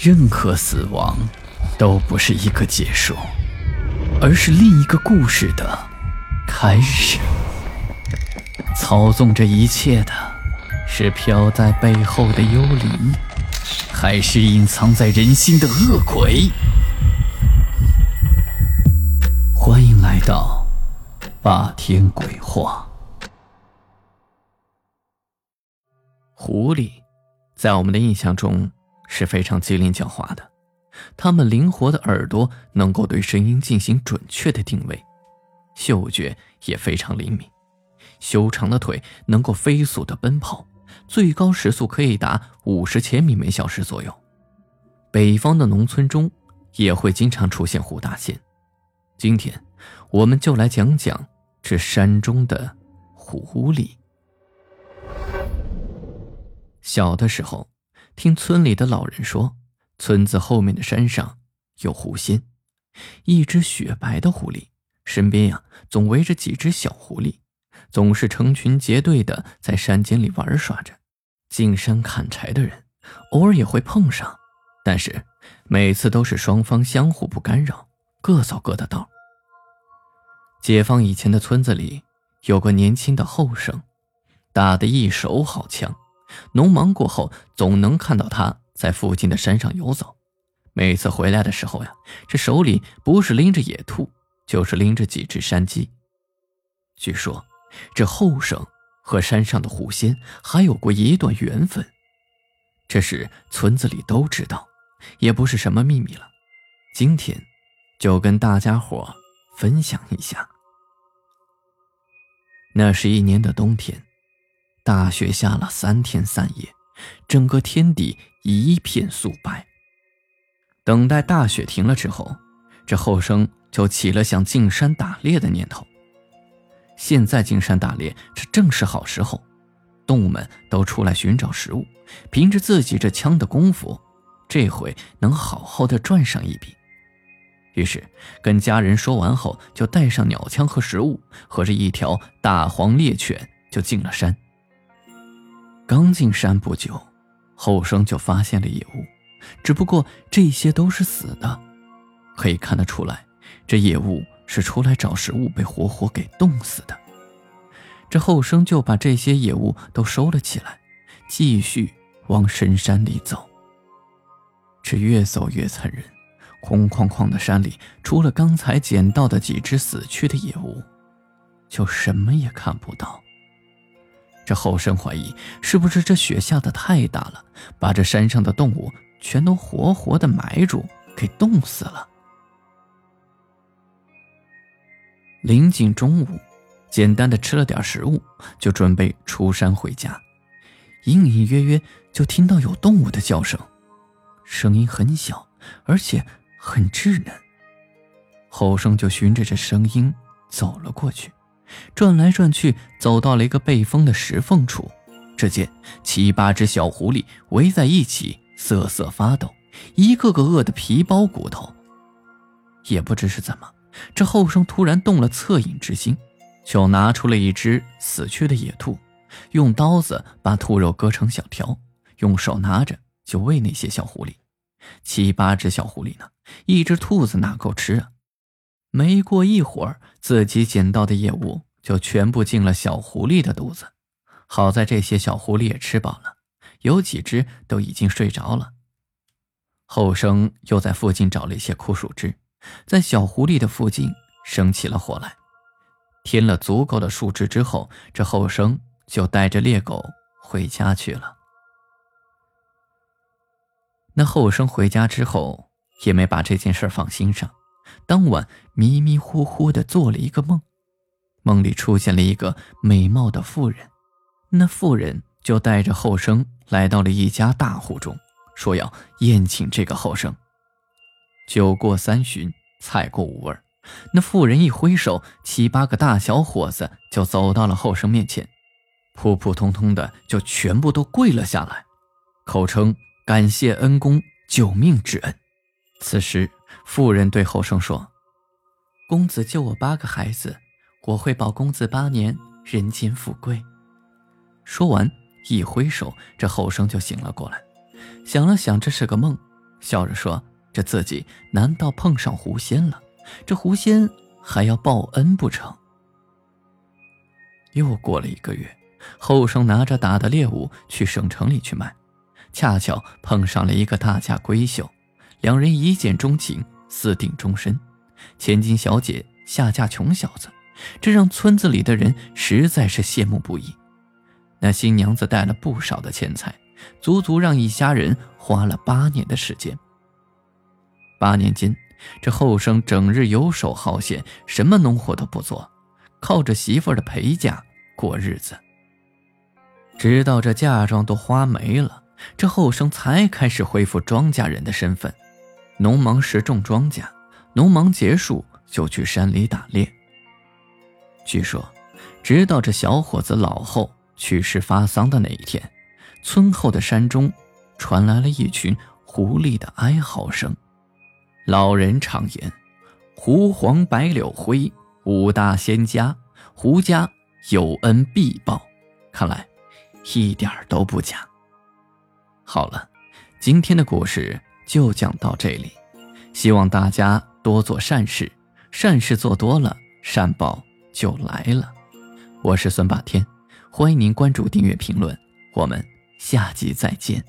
任何死亡都不是一个结束，而是另一个故事的开始。操纵这一切的是飘在背后的幽灵，还是隐藏在人心的恶鬼？欢迎来到霸天鬼话。狐狸，在我们的印象中是非常机灵狡猾的。它们灵活的耳朵能够对声音进行准确的定位，嗅觉也非常灵敏。修长的腿能够飞速的奔跑，最高时速可以达五十千米每小时左右。北方的农村中也会经常出现虎大仙。今天，我们就来讲讲这山中的狐狸。小的时候，听村里的老人说，村子后面的山上有狐仙，一只雪白的狐狸，身边呀总围着几只小狐狸，总是成群结队的在山间里玩耍着。进山砍柴的人偶尔也会碰上，但是每次都是双方相互不干扰，各走各的道。解放以前的村子里有个年轻的后生，打得一手好枪。农忙过后，总能看到他在附近的山上游走。每次回来的时候呀，这手里不是拎着野兔，就是拎着几只山鸡。据说，这后生和山上的狐仙还有过一段缘分，这事村子里都知道，也不是什么秘密了。今天，就跟大家伙分享一下。那是一年的冬天。大雪下了三天三夜，整个天地一片素白。等待大雪停了之后，这后生就起了想进山打猎的念头。现在进山打猎，这正是好时候，动物们都出来寻找食物，凭着自己这枪的功夫，这回能好好的赚上一笔。于是跟家人说完后，就带上鸟枪和食物，和着一条大黄猎犬就进了山。刚进山不久，后生就发现了野物，只不过这些都是死的，可以看得出来，这野物是出来找食物被活活给冻死的。这后生就把这些野物都收了起来，继续往深山里走。这越走越残忍，空旷旷的山里，除了刚才捡到的几只死去的野物，就什么也看不到。这后生怀疑，是不是这雪下的太大了，把这山上的动物全都活活的埋住，给冻死了。临近中午，简单的吃了点食物，就准备出山回家。隐隐约约就听到有动物的叫声，声音很小，而且很稚嫩。后生就循着这声音走了过去。转来转去，走到了一个背风的石缝处，只见七八只小狐狸围在一起，瑟瑟发抖，一个个饿得皮包骨头。也不知是怎么，这后生突然动了恻隐之心，就拿出了一只死去的野兔，用刀子把兔肉割成小条，用手拿着就喂那些小狐狸。七八只小狐狸呢，一只兔子哪够吃啊？没过一会儿，自己捡到的野物就全部进了小狐狸的肚子。好在这些小狐狸也吃饱了，有几只都已经睡着了。后生又在附近找了一些枯树枝，在小狐狸的附近生起了火来。添了足够的树枝之后，这后生就带着猎狗回家去了。那后生回家之后，也没把这件事放心上。当晚迷迷糊糊的做了一个梦，梦里出现了一个美貌的妇人，那妇人就带着后生来到了一家大户中，说要宴请这个后生。酒过三巡，菜过五味那妇人一挥手，七八个大小伙子就走到了后生面前，普普通通的就全部都跪了下来，口称感谢恩公救命之恩。此时。妇人对后生说：“公子救我八个孩子，我会保公子八年人间富贵。”说完，一挥手，这后生就醒了过来。想了想，这是个梦，笑着说：“这自己难道碰上狐仙了？这狐仙还要报恩不成？”又过了一个月，后生拿着打的猎物去省城里去卖，恰巧碰上了一个大家闺秀，两人一见钟情，私定终身。千金小姐下嫁穷小子，这让村子里的人实在是羡慕不已。那新娘子带了不少的钱财，足足让一家人花了八年的时间。八年间，这后生整日游手好闲，什么农活都不做，靠着媳妇的陪嫁过日子。直到这嫁妆都花没了，这后生才开始恢复庄稼人的身份。农忙时种庄稼，农忙结束就去山里打猎。据说，直到这小伙子老后。去世发丧的那一天，村后的山中传来了一群狐狸的哀嚎声。老人常言：“狐黄白柳灰，五大仙家，狐家有恩必报。”看来一点都不假。好了，今天的故事就讲到这里，希望大家多做善事，善事做多了，善报就来了。我是孙霸天。欢迎您关注、订阅、评论，我们下集再见。